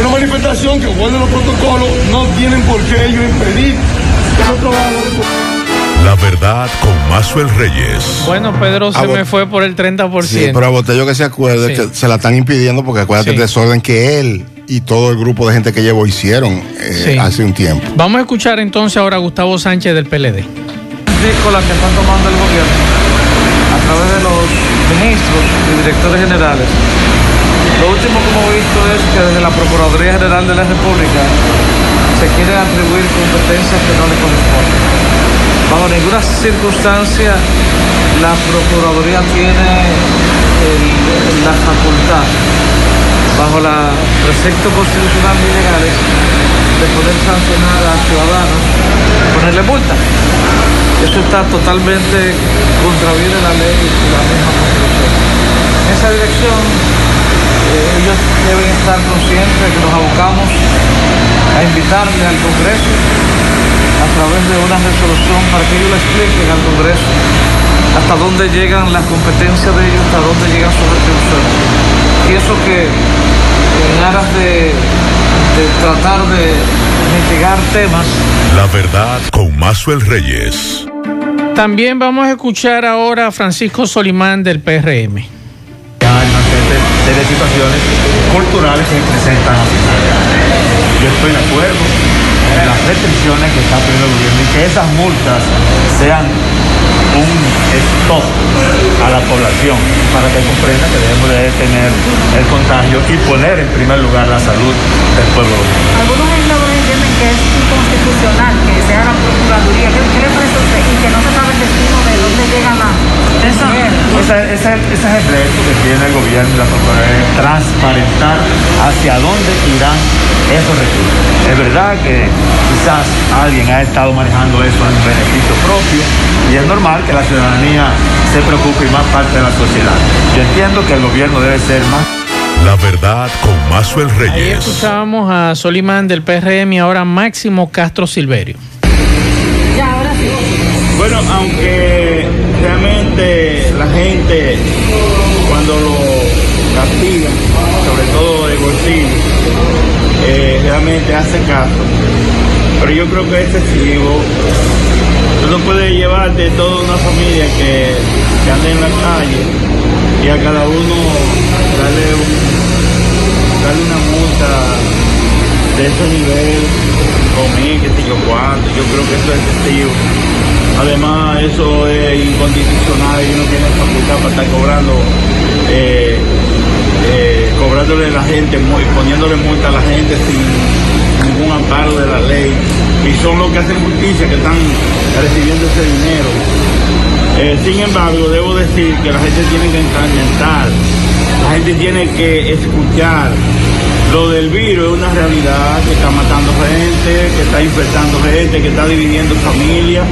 una manifestación que guarde los protocolos no tienen por qué ellos impedir. La verdad con Mazuel Reyes. Bueno, Pedro se me fue por el 30%. Sí, pero a Botello que se acuerde Sí. que se la están impidiendo porque acuérdate Sí. el desorden que él y todo el grupo de gente que llevó hicieron eh, Sí. hace un tiempo. Vamos a escuchar entonces ahora a Gustavo Sánchez del PLD. con que están tomando el gobierno a través de los ministros y directores generales. Lo último que hemos visto es que desde la Procuraduría General de la República se quieren atribuir competencias que no le corresponden. Bajo ninguna circunstancia la Procuraduría tiene la facultad, bajo la precepto constitucional y legales, de poder sancionar a ciudadanos, ponerle multa. Eso está totalmente contraviene la ley y la misma constitución. En esa dirección, ellos deben estar conscientes de que nos abocamos a invitarle al Congreso a través de una resolución para que ellos le expliquen al Congreso hasta dónde llegan las competencias de ellos, hasta dónde llegan sus retribuciones. Y eso que en aras de, de tratar de mitigar temas La verdad con Mazuel Reyes. También vamos a escuchar ahora a Francisco Solimán del PRM. De, de situaciones culturales que se presentan Yo estoy de acuerdo en las restricciones que está pidiendo el gobierno y que esas multas sean un stop a la población para que comprenda que debemos de detener el contagio y poner en primer lugar la salud del pueblo. Algunos legisladores entienden que es inconstitucional que sea la Procuraduría. ¿Qué? Y que no se sabe el destino de dónde llega la... Ese, ese- ese es el reto que tiene el gobierno y la Procuraduría, transparentar hacia dónde irán esos recursos. Es verdad que quizás alguien ha estado manejando eso en beneficio propio y es normal que la ciudadanía se preocupe y más parte de la sociedad. Yo entiendo que el gobierno debe ser más La verdad con Mazuel Ahí Reyes. escuchábamos a Solimán del PRM y ahora Máximo Castro Silverio. Ya, ahora sí. Bueno, aunque realmente la gente cuando lo castigan, sobre todo de bolsillo, eh, realmente hace caso. Pero yo creo que es excesivo. Tú no puedes llevarte toda una familia que, que ande en la calle y a cada uno darle, darle una multa de ese nivel, comí, qué sé yo cuánto. Yo creo que eso es excesivo. Además, eso es incondicional y uno tiene facultad para estar cobrando, eh, eh, cobrándole a la gente, poniéndole multa a la gente sin ningún amparo de la ley. Y son los que hacen justicia que están recibiendo ese dinero. Eh, sin embargo, debo decir que la gente tiene que mental, la gente tiene que escuchar. Lo del virus es una realidad que está matando gente, que está infectando gente, que está dividiendo familias.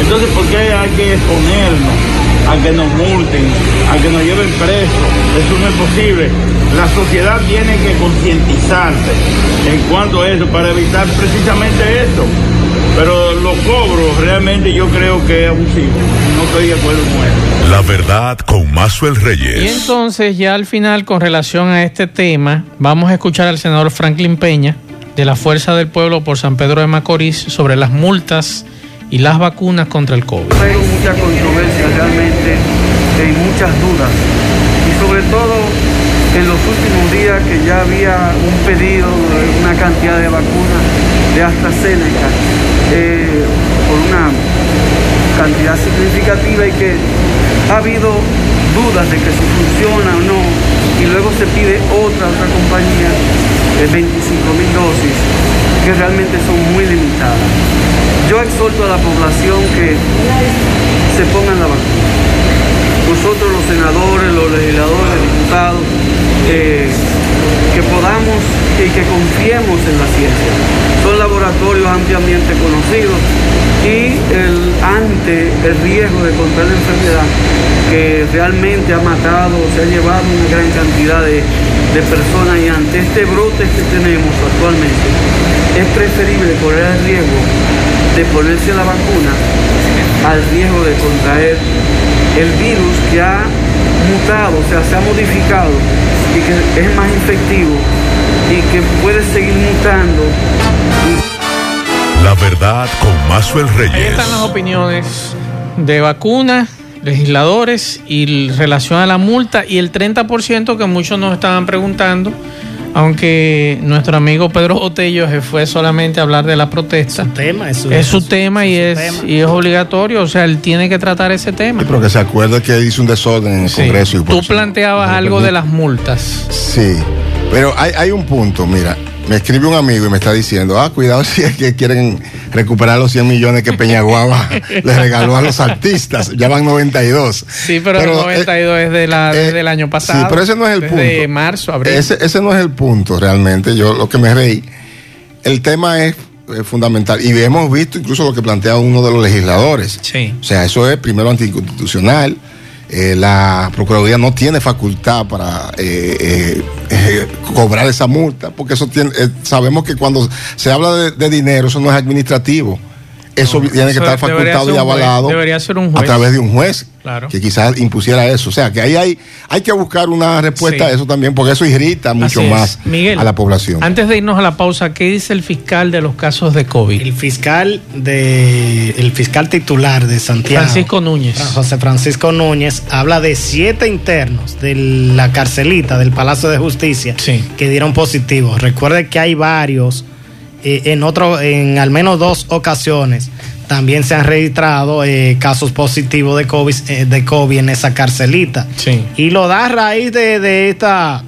Entonces, ¿por qué hay que exponernos a que nos multen, a que nos lleven presos? Eso no es posible. La sociedad tiene que concientizarse en cuanto a eso para evitar precisamente eso. Pero los cobros realmente yo creo que es abusivo. No estoy de acuerdo con eso. La verdad con Mazuel Y Reyes. entonces ya al final con relación a este tema vamos a escuchar al senador Franklin Peña de la Fuerza del Pueblo por San Pedro de Macorís sobre las multas y las vacunas contra el COVID. Hay mucha controversia realmente, hay muchas dudas y sobre todo en los últimos días que ya había un pedido de una cantidad de vacunas de AstraZeneca eh, por una cantidad significativa y que ha habido dudas de que si funciona o no y luego se pide otra, otra compañía de 25 mil dosis que realmente son muy limitadas. Yo exhorto a la población que se pongan la vacuna. Nosotros los senadores, los legisladores, diputados, eh, que podamos y que confiemos en la ciencia. Son laboratorios ampliamente conocidos y ante el riesgo de contraer la enfermedad que realmente ha matado, se ha llevado una gran cantidad de, de personas y ante este brote que tenemos actualmente, es preferible correr el riesgo de ponerse la vacuna al riesgo de contraer el virus que ha mutado, o sea, se ha modificado y que es más infectivo y que puede seguir mutando. La verdad con Mazuel Ahí Reyes. están las opiniones de vacunas, legisladores y relación a la multa y el 30% que muchos nos estaban preguntando, aunque nuestro amigo Pedro Botello se fue solamente a hablar de la protesta. tema, es su- es su es su- tema y es, tema. y es obligatorio, o sea, él tiene que tratar ese tema. Pero que se acuerde que hizo un desorden en el Sí. Congreso. Y Tú planteabas algo de las multas. Sí, pero hay, hay un punto, mira, me escribe un amigo y me está diciendo, ah, cuidado si es que quieren recuperar los 100 millones que Peñaguaba (laughs) le regaló a los artistas, ya van 92. Sí, pero, el Pero, eh, 92 es de la, eh, del año pasado. Sí, pero ese no es el desde punto. marzo, abril. Ese, ese no es el punto realmente, yo lo que me reí. El tema es eh, fundamental y hemos visto incluso lo que plantea uno de los legisladores. Sí. O sea, eso es primero anticonstitucional. Eh, la Procuraduría no tiene facultad para eh, eh, cobrar esa multa, porque eso tiene, sabemos que cuando se habla de dinero, eso no es administrativo. Eso tiene que eso estar facultado y avalado debería ser un a través de un juez Claro. que quizás impusiera eso. O sea, que ahí hay, hay que buscar una respuesta Sí. a eso también, porque eso irrita mucho Así más Miguel, a la población. Antes de irnos a la pausa, ¿qué dice el fiscal de los casos de COVID? El fiscal de el fiscal titular de Santiago, Francisco Núñez. José Francisco Núñez, habla de siete internos de la carcelita del Palacio de Justicia Sí. que dieron positivo. Recuerde que hay varios en otro, en al menos dos ocasiones también se han registrado eh, casos positivos de COVID, eh, de COVID en esa carcelita. Sí. Y lo da a raíz de, de esta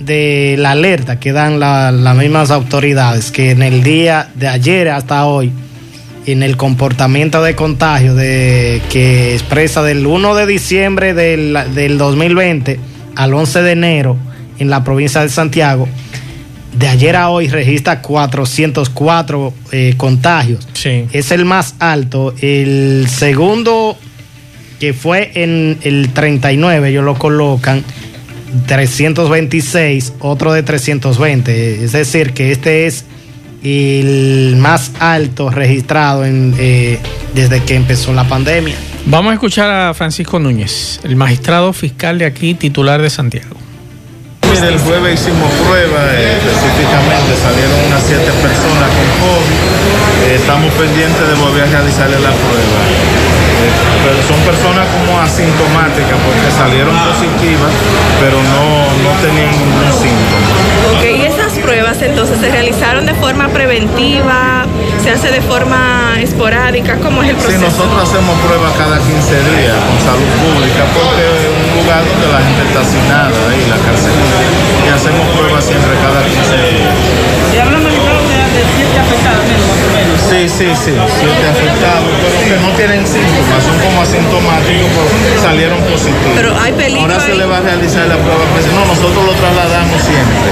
de la alerta que dan la- las mismas autoridades que en el día de ayer hasta hoy en el comportamiento de contagio de que expresa del 1 de diciembre del, del 2020 al 11 de enero en la provincia de Santiago de ayer a hoy registra 404 eh, contagios Sí. es el más alto el segundo que fue en el 39 ellos lo colocan 326, otro de 320. Es decir, que este es el más alto registrado en, eh, desde que empezó la pandemia. Vamos a escuchar a Francisco Núñez, el magistrado fiscal de aquí, titular de Santiago. Mire, el jueves hicimos pruebas, eh, específicamente salieron unas siete personas con COVID. Eh, estamos pendientes de volver a realizarle la prueba. Eh, pero son personas como asintomáticas porque salieron positivas, pero no, no tenían ningún síntoma. Ok, y esas pruebas entonces se realizaron de forma preventiva, se hace de forma esporádica, ¿cómo es el Sí, proceso? nosotros hacemos pruebas cada 15 días con salud pública porque es un lugar donde la gente está asignada ahí, la cárcel. Y hacemos pruebas siempre cada 15 días. Y siete afectados, más o menos. Sí, sí, sí, siete afectados, pero que no tienen síntomas, son como asintomáticos, pero salieron positivos. Pero hay peligro Ahora se ahí. le va a realizar la prueba, pues no, nosotros lo trasladamos siempre.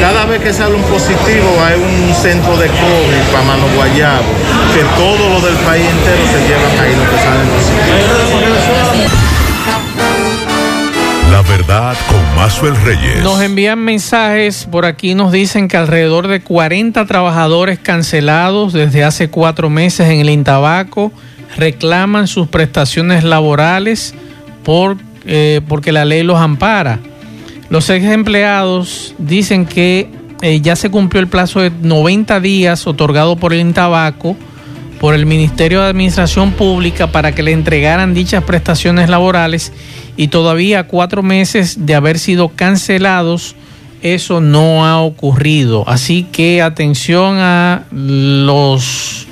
Cada vez que sale un positivo hay un centro de COVID para Mano Guayabo, que todo lo del país entero se llevan ahí lo que salen positivos. La verdad con Mazuel Reyes. Nos envían mensajes, por aquí nos dicen que alrededor de 40 trabajadores cancelados desde hace cuatro meses en el Intabaco reclaman sus prestaciones laborales por, eh, porque la ley los ampara. Los ex empleados dicen que eh, ya se cumplió el plazo de 90 días otorgado por el Intabaco por el Ministerio de Administración Pública para que le entregaran dichas prestaciones laborales y todavía cuatro meses de haber sido cancelados, eso no ha ocurrido. Así que atención a los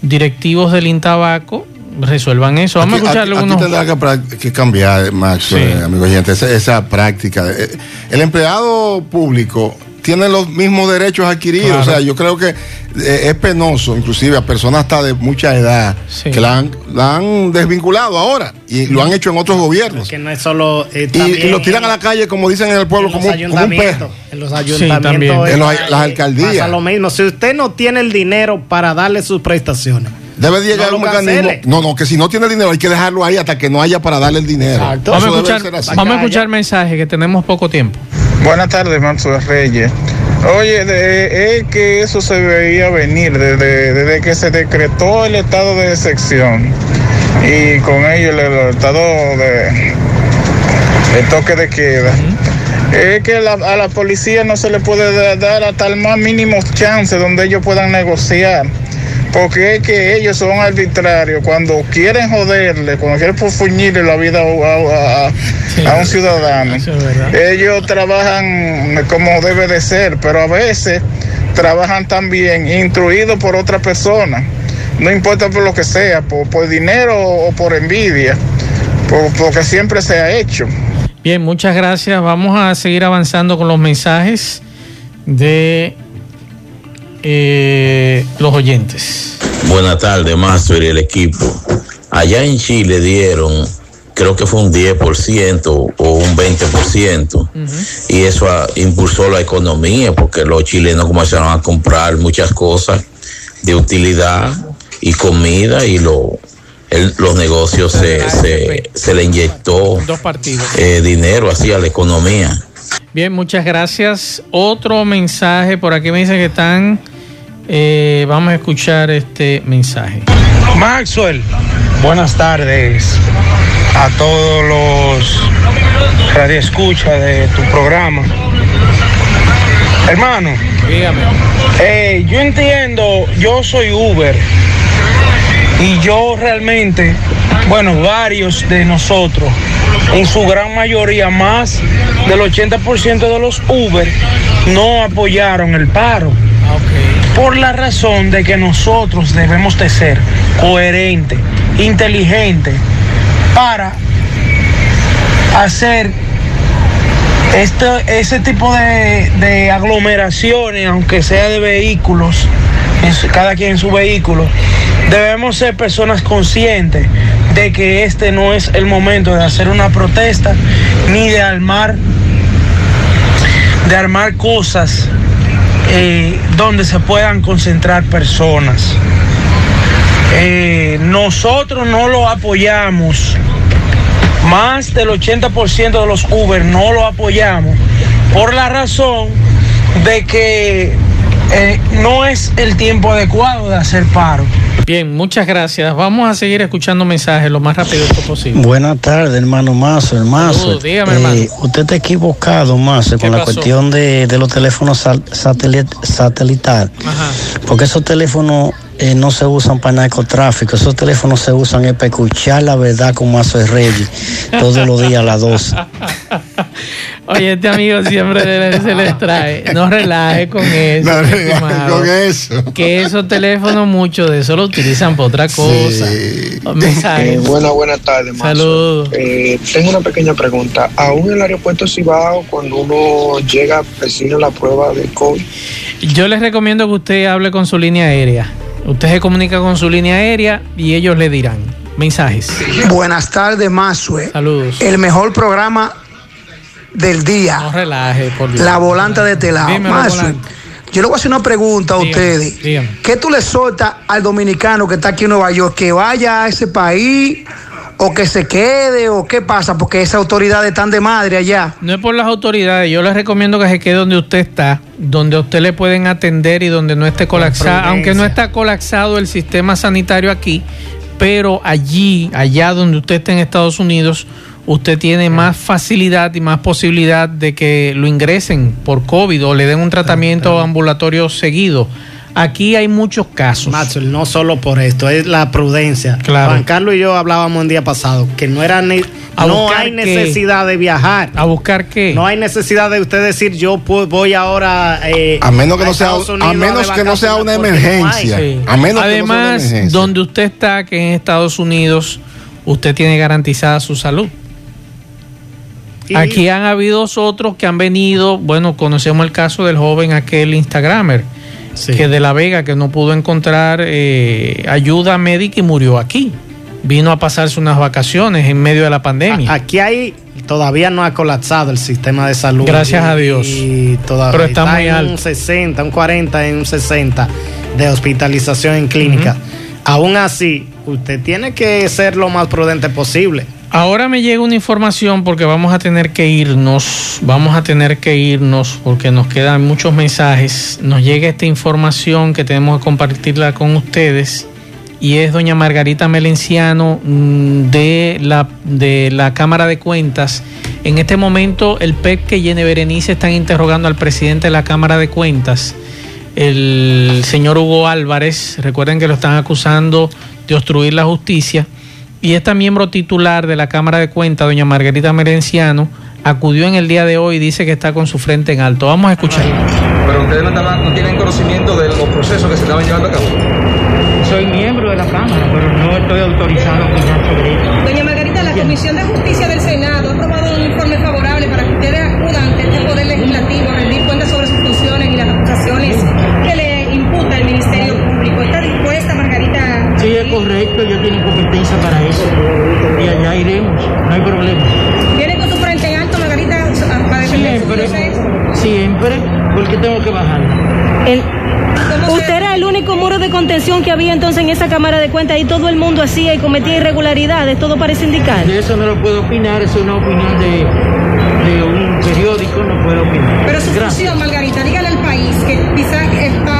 directivos del Intabaco, resuelvan eso. Vamos Aquí- a escucharle aquí- aquí unos... tendrá que, cambiar, Max, Sí. eh, amigo oyente, esa, esa práctica. Eh, El empleado público tiene los mismos derechos adquiridos. Claro. O sea, yo creo que eh, es penoso, inclusive a personas hasta de mucha edad, que la han, la han desvinculado ahora y lo han hecho en otros gobiernos. Que no es solo. eh, Y, y lo tiran a la calle, como dicen en el pueblo, en los como, un- como un ayuntamientos, perro. En los ayuntamientos. En los- las alcaldías. Pasa lo mismo. Si usted no tiene el dinero para darle sus prestaciones. Debe de llegar No un mecanismo. No, no, que si no tiene dinero hay que dejarlo ahí hasta que no haya para darle el dinero. Vamos a escuchar, ser así. vamos a escuchar mensajes que tenemos poco tiempo. Buenas tardes, Maxo Reyes. Oye, de- es que eso se veía venir desde, desde que se decretó el estado de excepción y con ello el, el estado de el toque de queda. Es que la- a la policía no se le puede da- dar hasta el más mínimo chance donde ellos puedan negociar. Porque es que ellos son arbitrarios. Cuando quieren joderle, cuando quieren fuñirle la vida a, a- a- a un ciudadano, ellos trabajan como debe de ser, pero a veces trabajan también instruidos por otra persona. No importa por lo que sea, por, por dinero o por envidia, por, porque siempre se ha hecho. Bien, muchas gracias. Vamos a seguir avanzando con los mensajes de eh, los oyentes. Buenas tardes, Master y el equipo. Allá en Chile dieron, creo que fue un 10% o un 20%, y eso ah, impulsó la economía porque los chilenos comenzaron a comprar muchas cosas de utilidad y comida y lo, el- los negocios se, se, se le inyectó Dos partidos. eh, dinero así a la economía. Bien, muchas gracias. Otro mensaje por aquí me dicen que están. Eh, vamos a escuchar este mensaje. Maxwell, buenas tardes a todos los radioescuchas de tu programa. Hermano, dígame. Eh, yo entiendo, yo soy Uber y yo realmente, bueno, varios de nosotros, en su gran mayoría, más del 80% de los Uber, no apoyaron el paro. Por la razón de que nosotros debemos de ser coherentes, inteligentes, para hacer este, ese tipo de, de aglomeraciones, aunque sea de vehículos, cada quien en su vehículo, debemos ser personas conscientes de que este no es el momento de hacer una protesta ni de armar de armar cosas eh, donde se puedan concentrar personas. Eh, nosotros no lo apoyamos más del 80% de los Uber no lo apoyamos por la razón de que eh, no es el tiempo adecuado de hacer paro. Bien, muchas gracias. Vamos a seguir escuchando mensajes lo más rápido posible. Buenas tardes, hermano Mazo, hermano. Dígame, hermano. usted está equivocado, Mazo, ¿Qué con la cuestión de, de los teléfonos sal- satelit- satelital. Ajá. Porque esos teléfonos eh, no se usan para narcotráfico, esos teléfonos se usan es para escuchar la verdad con Mazo de Reyes todos los días a las 12. (laughs) Oye, este amigo siempre (laughs) se les trae. No relaje con eso. No relaje con eso. Que esos teléfonos, muchos de eso lo utilizan para otra cosa. Mensajes. Eh, buenas, buenas tardes, Mazo. Saludos. Eh, tengo una pequeña pregunta. ¿Aún en el aeropuerto Cibao, cuando uno llega, presina la prueba de COVID? Yo les recomiendo que usted hable con su línea aérea. Usted se comunica con su línea aérea y ellos le dirán. Mensajes. Buenas tardes, Mazue. Saludos. El mejor programa del día. No relaje, por Dios. La volante de este lado. Dímelo, Mazue, volante. yo le voy a hacer una pregunta a Dígame, ustedes. dígame. ¿Qué tú le soltas al dominicano que está aquí en Nueva York? ¿Que vaya a ese país o que se quede o qué pasa? Porque esas autoridades están de madre allá. No es por las autoridades, yo les recomiendo que se quede donde usted está, donde a usted le pueden atender y donde no esté colapsado, aunque no está colapsado el sistema sanitario aquí, pero allí, allá donde usted esté en Estados Unidos, usted tiene más facilidad y más posibilidad de que lo ingresen por COVID o le den un tratamiento ambulatorio seguido. Aquí hay muchos casos. Maxwell, no solo por esto, es la prudencia. Claro. Juan Carlos y yo hablábamos el día pasado que no era ni- ¿A no hay qué? necesidad de viajar. ¿A buscar qué? No hay necesidad de usted decir yo voy ahora eh, A menos que no sea- Estados a Unidos menos que no sea una no emergencia. Sí. A menos que no sea una Además, emergencia. donde usted está, que en Estados Unidos, usted tiene garantizada su salud. Aquí han habido otros que han venido, bueno, conocemos el caso del joven aquel Instagramer, Sí. que de La Vega, que no pudo encontrar eh, ayuda médica y murió aquí. Vino a pasarse unas vacaciones en medio de la pandemia. Aquí hay todavía no ha colapsado el sistema de salud. Gracias a Dios. Y todavía Pero está muy en alto. un 60, un 40, en un 60 de hospitalización en clínica. Aún así, usted tiene que ser lo más prudente posible. Ahora me llega una información porque vamos a tener que irnos, vamos a tener que irnos porque nos quedan muchos mensajes. Nos llega esta información que tenemos que compartirla con ustedes y es doña Margarita Melenciano mm, de la, de la Cámara de Cuentas. En este momento el PEC que Yene Berenice están interrogando al presidente de la Cámara de Cuentas, el señor Hugo Álvarez. Recuerden que lo están acusando de obstruir la justicia. Y esta miembro titular de la Cámara de Cuentas, doña Margarita Merenciano, acudió en el día de hoy y dice que está con su frente en alto. Vamos a escuchar. Pero ustedes no, estaban- no tienen conocimiento de los procesos que se estaban llevando a cabo. Soy miembro de la Cámara, pero no estoy autorizado a opinar sobre esto. Doña Margarita, la Comisión de Justicia del Senado ha aprobado correcto, yo tengo competencia para eso. Y allá iremos, no hay problema. ¿Viene con su frente en alto, Margarita, para Siempre, siempre, porque tengo que bajar. Usted era el único muro de contención que había entonces en esa Cámara de Cuentas y todo el mundo hacía y cometía irregularidades, todo parece indicar. De eso no lo puedo opinar, es una opinión de, de un periódico, no puedo opinar. Pero su función, Margarita, dígale al país que quizás está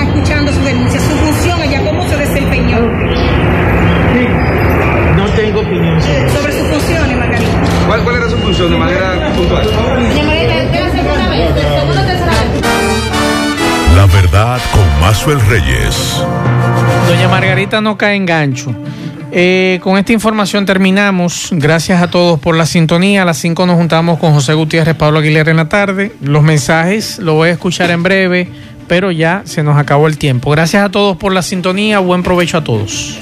Sobre sus funciones, Margarita. ¿Cuál, cuál era su función de manera puntual? Doña Margarita, ¿es la segunda vez? ¿Segunda o tercera vez? La verdad con Mazuel Reyes. Doña Margarita no cae en gancho. Eh, con esta información terminamos. Gracias a todos por la sintonía. A las 5 nos juntamos con José Gutiérrez, Pablo Aguilera en la tarde. Los mensajes los voy a escuchar en breve, pero ya se nos acabó el tiempo. Gracias a todos por la sintonía. Buen provecho a todos.